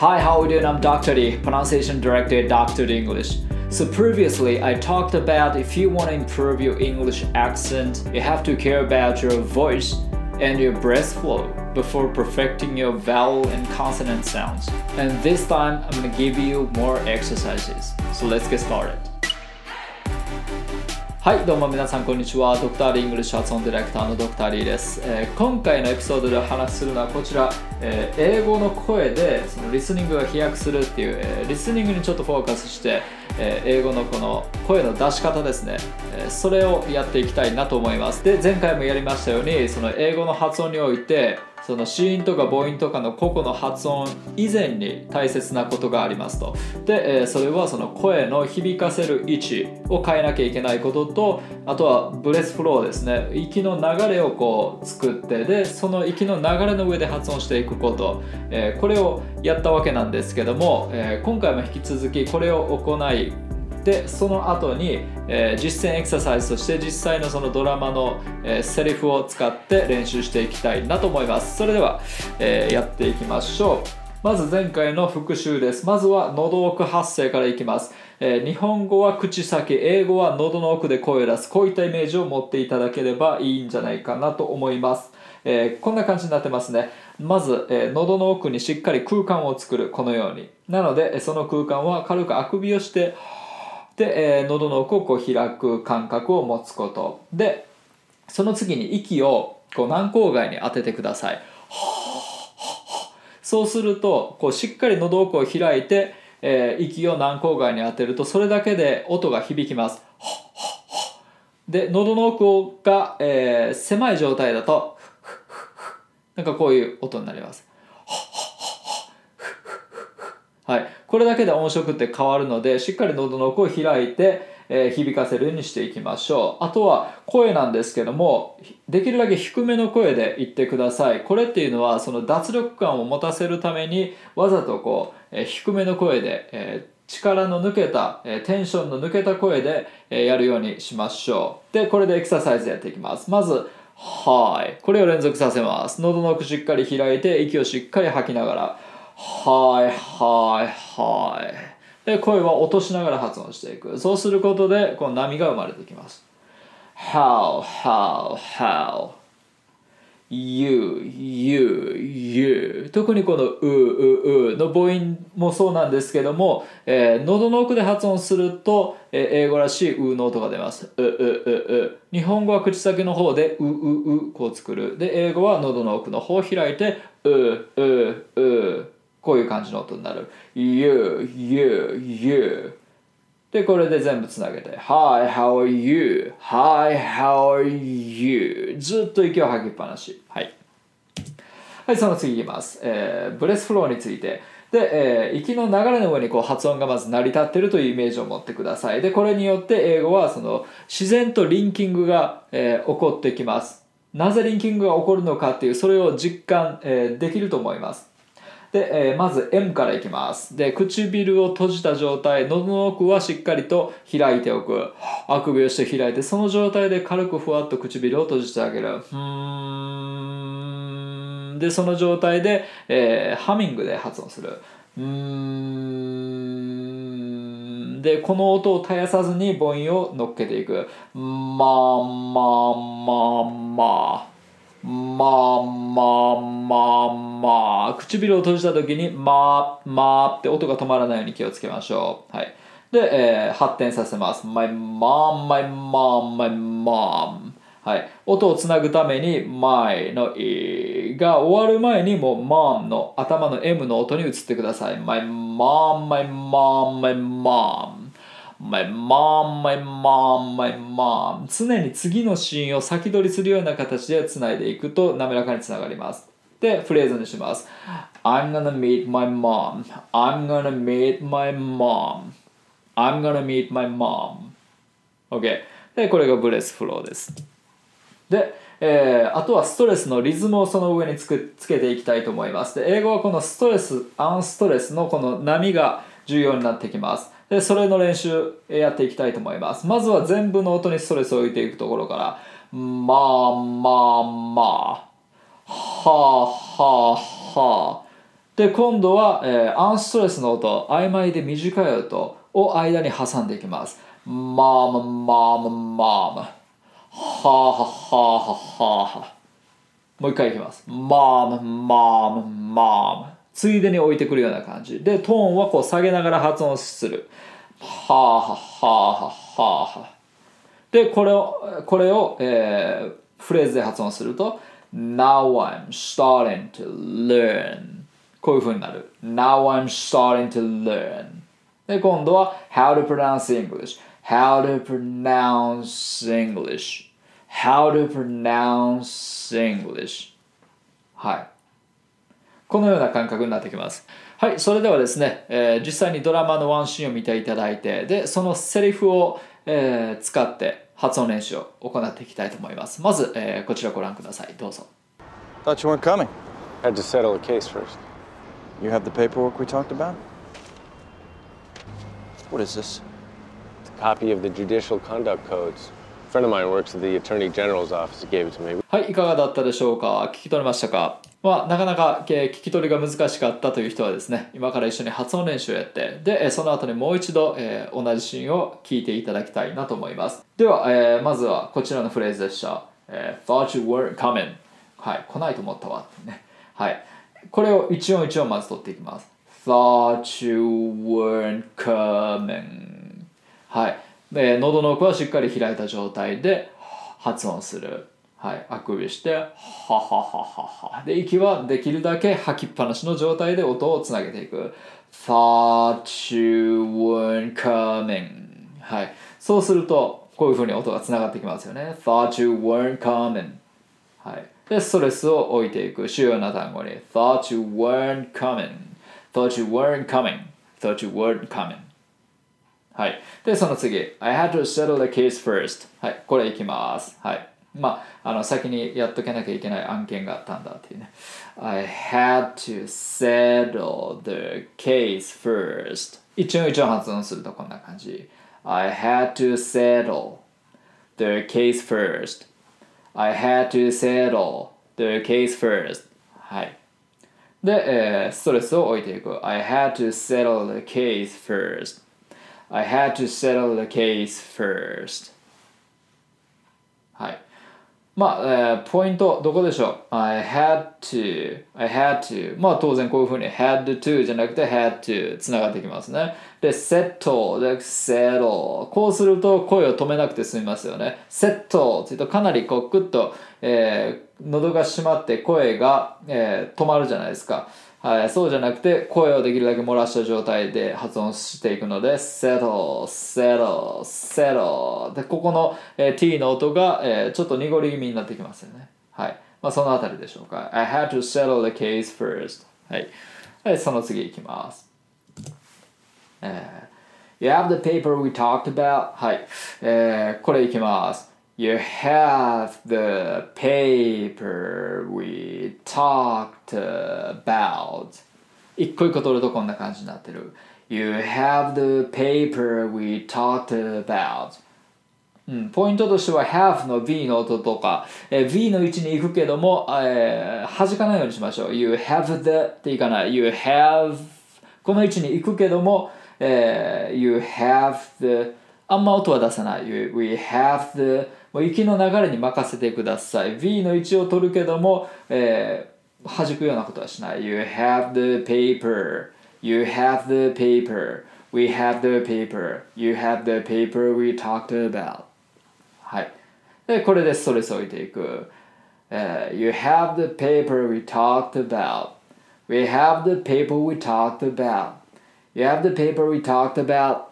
Hi, how are you doing? I'm Dr. D, pronunciation director at Dr. D English. So previously, I talked about if you want to improve your English accent, you have to care about your voice and your breath flow before perfecting your vowel and consonant sounds. And this time, I'm to give you more exercises. So let's get started. はいどうも皆さんこんにちは。ドクターリングリッシュ発音ディレクターのドクターリーです、えー、今回のエピソードでお話しするのはこちら、えー、英語の声でそのリスニングが飛躍するっていう、えー、リスニングにちょっとフォーカスして、え英語のこの声の出し方ですね、えそれをやっていきたいなと思います。で前回もやりましたようにその英語の発音においてその子音とか母音とかの個々の発音以前に大切なことがありますと。で、えそれはその声の響かせる位置を変えなきゃいけないこととあとはブレスフローですね。息の流れをこう作ってでその息の流れの上で発音していくこと、えこれをやったわけなんですけども、え今回も引き続きこれを行いでその後に、えー、実践エクササイズとして実際のそのドラマの、えー、セリフを使って練習していきたいなと思います。それでは、えー、やっていきましょう。まず前回の復習です。まずは喉奥発声からいきます。えー、日本語は口先英語は喉の奥で声を出す。こういったイメージを持っていただければいいんじゃないかなと思います、えー、こんな感じになってますね。まず、えー、喉の奥にしっかり空間を作る。このように。なのでその空間は軽くあくびをしてで、えー、喉の奥をこう開く感覚を持つこと。でその次に息をこう軟口外に当ててください。そうするとこうしっかり喉奥を開いて、えー、息を軟口外に当てるとそれだけで音が響きます。で喉の奥が、えー、狭い状態だとなんかこういう音になります。はい、これだけで音色って変わるのでしっかり喉の奥を開いて、えー、響かせるようにしていきましょうあとは声なんですけどもできるだけ低めの声で言ってくださいこれっていうのはその脱力感を持たせるためにわざとこう、えー、低めの声で、えー力の抜けた、えテンションの抜けた声で、えやるようにしましょう。で、これでエクササイズやっていきます。まず、はい。これを連続させます。喉の奥しっかり開いて、息をしっかり吐きながら。はいはいはい。で声は落としながら発音していく。そうすることでこの波が生まれてきます。How how how? You you you. 特にこのうううの母音もそうなんですけども、えー、喉の奥で発音すると、えー、英語らしいうの音が出ます。うううう。日本語は口先の方でうううこう作る。で英語は喉の奥の方を開いてううう。こういう感じの音になる。You, you, you. で、これで全部つなげて。Hi, how are you? Hi, how are you? ずっと息を吐きっぱなし。はい。はい、その次いきます。えー、ブレスフローについて。で、えー、息の流れの上にこう発音がまず成り立ってるというイメージを持ってください。で、これによって英語はその自然とリンキングが、えー、起こってきます。なぜリンキングが起こるのかっていう、それを実感、えー、できると思います。で、えー、まず M からいきます。で唇を閉じた状態喉の奥はしっかりと開いておく。あくびをして開いてその状態で軽くふわっと唇を閉じてあげる。うん。でその状態で、えー、ハミングで発音する。うん。でこの音を絶やさずに母音を乗っけていく。まあまあまあま。あまあまあまあまあ。唇を閉じた時にまあまあって音が止まらないように気をつけましょう。はい。で、えー、発展させます。my mom my mom my mom はい、音をつなぐために my の e が終わる前にもう mom の頭の m の音に移ってください。my mom my mom my mom my mom, my mom, my mom. 常に次のシーンを先取りするような形でつないでいくと滑らかにつながります。でフレーズにします。I'm gonna meet my mom. I'm gonna meet my mom. I'm gonna meet my mom. OK でこれがブレスフローです。で、えー、あとはストレスのリズムをその上につくつけていきたいと思います。で英語はこのストレスアンストレスのこの波が重要になってきます。でそれの練習やっていきたいと思います。まずは全部の音にストレスを置いていくところからまあまあまあはあはあはあ。で今度は、えーアンストレスの音曖昧で短い音を間に挟んでいきます。マーママーママーマはあはあはあはあはあ。もう一回いきます。マーママーママーマついでに置いてくるような感じでトーンはこう下げながら発音するはあはあはあはあはあでこれをこれを、えーフレーズで発音すると Now I'm starting to learn こういう風になる Now I'm starting to learn で今度は How to pronounce English How to pronounce English How to pronounce English はいこのような感覚になってきます。はい、それではですね、えー実際にドラマのワンシーンを見ていただいて、で、そのセリフを、えー使って発音練習を行っていきたいと思います。まず、えーこちらご覧ください。どうぞ。Thought you weren't coming. Had to settle the case first. You have the paperwork we talked about? What is this? It's a copy of the Judicial Conduct Codes. A friend of mine works at the Attorney General's office. He gave it to me. はい、いかがだったでしょうか聞き取れましたかまあ、なかなかえ聞き取りが難しかったという人はですね、今から一緒に発音練習をやって、で、えその後にもう一度、えー同じシーンを聞いていただきたいなと思います。では、えーまずはこちらのフレーズでした。えー thought you were coming. はい、来ないと思ったわってね。はい。これを一音一音まず取っていきます。thought you weren't coming. はい。で、喉の奥はしっかり開いた状態で発音する。はい。あくびして、ははははは。で、息はできるだけ吐きっぱなしの状態で音をつなげていく。thought you weren't coming. はい。そうすると、こういうふうに音がつながってきますよね。thought you weren't coming. はい。で、ストレスを置いていく主要な単語に thought you weren't coming thought you weren't coming thought you weren't coming はい。で、その次 I had to settle the case first はい。これいきます。はい。まあ、あの、先にやっとけなきゃいけない案件があったんだっていうね。I had to settle the case first 一応一応発音するとこんな感じ I had to settle the case first I had to settle the case first. はい。で、えーストレスを置いていく。I had to settle the case first. I had to settle the case first. はい。 まあ、えーポイント、どこでしょう ?I had to, I had to. まあ当然こういうふうに had to じゃなくて had to つながってきますね。で、settle, で、settle。こうすると声を止めなくて済みますよね。settle って言うとかなりこうクッと、えー喉が閉まって声が、えー止まるじゃないですか。はい、そうじゃなくて声をできるだけ漏らした状態で発音していくので settle, settle, settle でここの、えー t の音が、えーちょっと濁り気味になってきますよね。はい、まあ、そのあたりでしょうか。I had to settle the case first. はい、はい、その次いきます。えー You have the paper we talked about? はい、えーこれいきます。You have the paper we talked about 一個一個取るとこんな感じになってる You have the paper we talked about うん、ポイントとしては have の V の音とか、えー V の位置に行くけども、えー弾かないようにしましょう You have the っていかない You have この位置に行くけども、えー You have the あんま音は出さない。You- We have the もう息の流れに任せてください。V の位置を取るけども、えー弾くようなことはしない。You have the paper. You have the paper. We have the paper. You have the paper we talked about. はい。で、これでストレスを置いていく。えー you have the paper we talked about. We have the paper we talked about. You have the paper we talked about.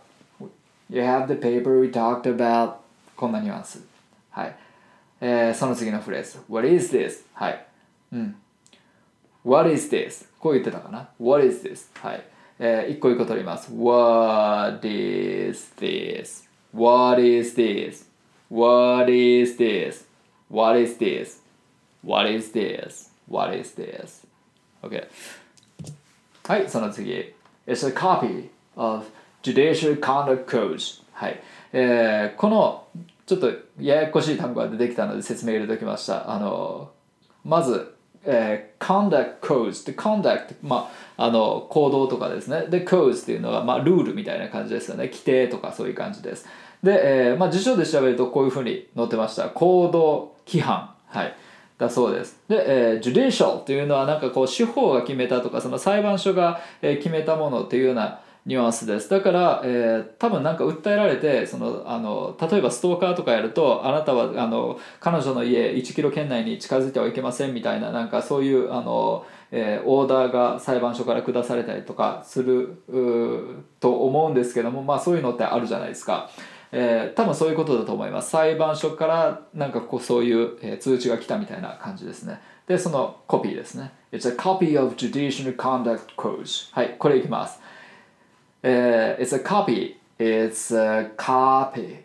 You have the paper we talked about. こんなニュアンス。はい。えーその次のフレーズ。What is this? はい。うん。What is this? こう言ってたかな ?What is this? はい。えー一個一個取ります。What is this? What is this? What is this? What is this? What is this? What is this? Okay. はい、その次。It's a copy of Judicial Conduct Code. はい。えーこのちょっとややこしい単語が出てきたので説明入れておきました。あのまず、えー conduct codes で conduct まああの行動とかですね。で codes っていうのはまあルールみたいな感じですよね。規定とかそういう感じです。で、えーまあ、辞書で調べるとこういうふうに載ってました。行動規範。はい。だそうです。で、えー、judicial っていうのはなんかこう司法が決めたとかその裁判所が、決めたものっていうようなニュアンスです。だから、えー多分なんか訴えられてそのあの例えばストーカーとかやるとあなたはあの彼女の家1キロ圏内に近づいてはいけませんみたいななんかそういうあの、えーオーダーが裁判所から下されたりとかするうと思うんですけどもまあそういうのってあるじゃないですか。えー多分そういうことだと思います。裁判所からなんかこうそういう、えー通知が来たみたいな感じですね。でそのコピーですね。It's a copy of Judicial Conduct Codes はいこれいきます。えー It's a copy It's a copy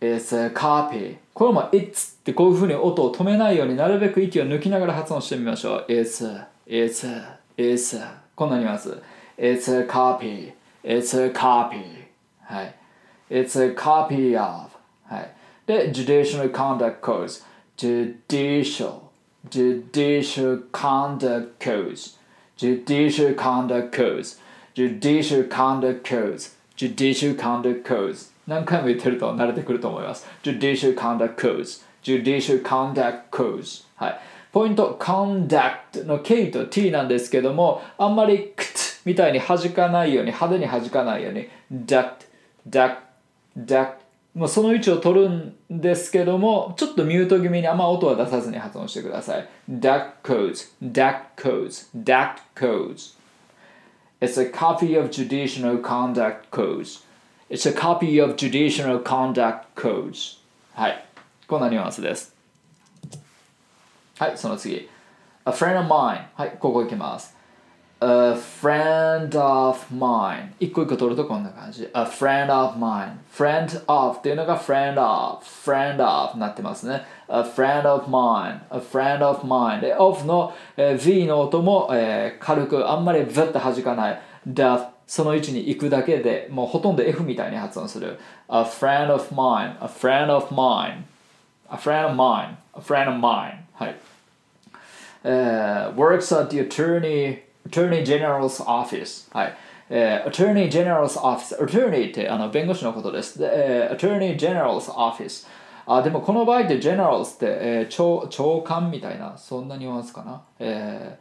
It's a copy これも It's ってこういうふうに音を止めないようになるべく息を抜きながら発音してみましょう It's a It's a It's a こんなにます It's a copy It's a copy はい It's a copy of はいで Judicial Conduct Codes Judicial Judicial Conduct Codes Judicial Conduct Codes Judicial Conduct Codes Judicial Conduct Codes 何回も言ってると慣れてくると思います Judicial Conduct Codes Judicial Conduct Codes はいポイント Conduct の K と T なんですけどもあんまりクッみたいに弾かないように派手に弾かないように Duct Duct Duct もうその位置を取るんですけどもちょっとミュート気味にあんま音は出さずに発音してください Duct Codes Duct Codes Duct Codes It's a copy of Judicial Conduct Codes. It's a copy of Judicial Conduct Codes. はい。こんなニュアンスです。はい、その次。A friend of mine. はい、ここ行きます。 A friend of mine. 一個一個取るとこんな感じ。A friend of mine. Friend of っていうのが friend of. Friend of なってますね。A friend of mine. A friend of mine. で、of の、えー V の音も、えー軽くあんまりブッと弾かない。だその位置に行くだけでもうほとんど F みたいに発音する。A friend of mine. A friend of mine. A friend of mine. A friend of mine. はい。えー works at the attorney attorney general's office はい、えー attorney general's office attorney ってあの弁護士のことですで、えー attorney general's office あでもこの場合って generals って、えー長長官みたいなそんなニュアンスかなえ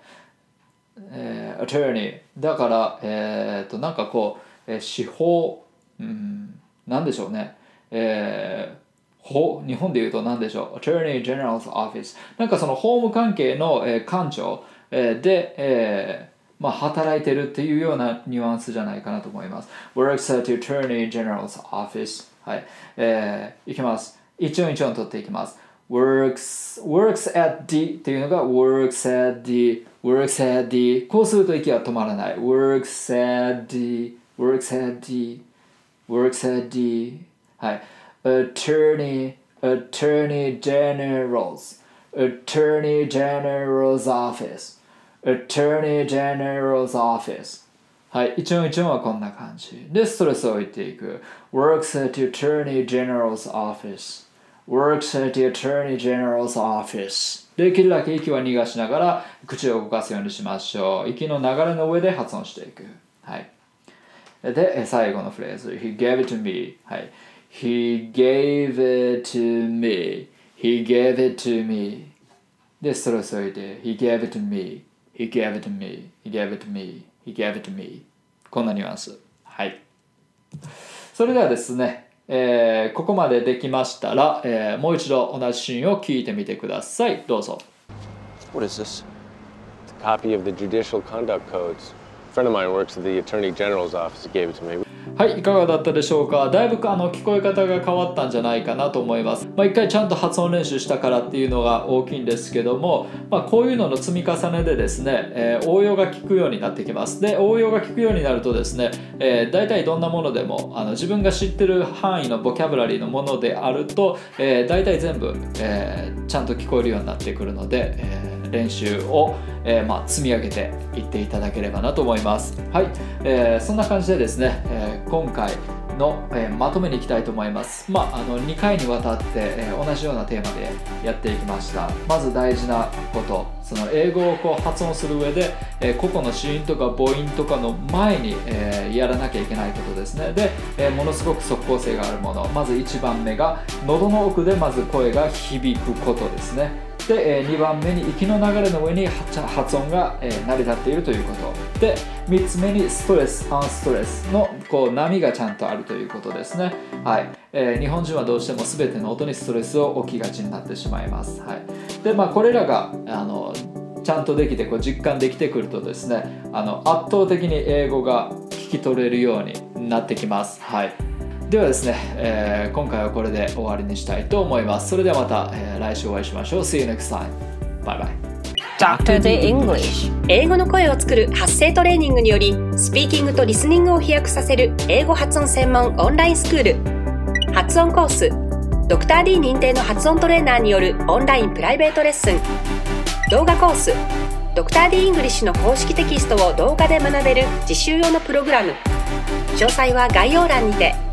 ーえー attorney だからえー、となんかこう、えー司法うんなんでしょうねえー法日本で言うと何でしょう Attorney General's Office なんかその法務関係の、えー官庁、えーで、えーまあ、働いてるっていうようなニュアンスじゃないかなと思います Works at Attorney General's Office はい、えーいきます一音一音取っていきます works works at the っていうのが works at the works at the こうすると息は止まらない works at the works at the works at the はい attorney attorney general's attorney general's office attorney general's office はい、一音一音はこんな感じ。で、ストレスを置いていく。works at the attorney general's office works at the attorney general's office できるだけ息は逃がしながら口を動かすようにしましょう。息の流れの上で発音していく。はい。で、最後のフレーズ。He gave it to me. はい。He gave it to me. He gave it to me. で、ストレスを置いて。He gave it to me. He gave it to me. He gave it to me. He gave it to me. こんなニュアンス。はい。それではですね、えーここまでできましたら、えーもう一度同じシーンを聞いてみてください。どうぞ。What is this? It's a copy of the Judicial Conduct Codes. A friend of mine works at the Attorney General's office. He gave it to me. はい、いかがだったでしょうか？だいぶあの聞こえ方が変わったんじゃないかなと思います。まあ、一回ちゃんと発音練習したからっていうのが大きいんですけども、まあ、こういうのの積み重ねでですね、えー応用が効くようになってきます。で、応用が効くようになるとですね、えー、大体どんなものでもあの自分が知ってる範囲のボキャブラリーのものであると、えー、大体全部、えーちゃんと聞こえるようになってくるので、えー練習を、えーまあ、積み上げていっていただければなと思います。はい、えーそんな感じでですね、え今回、の、えまとめにいきたいと思います。まあ、あの2回にわたって、え同じようなテーマでやっていきました。まず大事なこと、その英語をこう発音する上で、え個々の子音とか母音とかの前に、えやらなきゃいけないことですね。で、えものすごく即効性があるもの。まず1番目が、喉の奥でまず声が響くことですね。で、え2番目に息の流れの上に発発音が、えー成り立っているということ。で3つ目にストレスアンストレスのこう波がちゃんとあるということですね。はい、えー日本人はどうしても全ての音にストレスを置きがちになってしまいます。はい。でまあこれらがあのちゃんとできてこう実感できてくるとですねあの圧倒的に英語が聞き取れるようになってきます。はい。ではですね、えー今回はこれで終わりにしたいと思います。それではまた、えー来週お会いしましょう。See you next time. Bye bye. Dr. D English 英語の声を作る発声トレーニングによりスピーキングとリスニングを飛躍させる英語発音専門オンラインスクール発音コースドクター d 認定の発音トレーナーによるオンラインプライベートレッスン動画コースドクター d イングリッシュの公式テキストを動画で学べる実習用のプログラム詳細は概要欄にて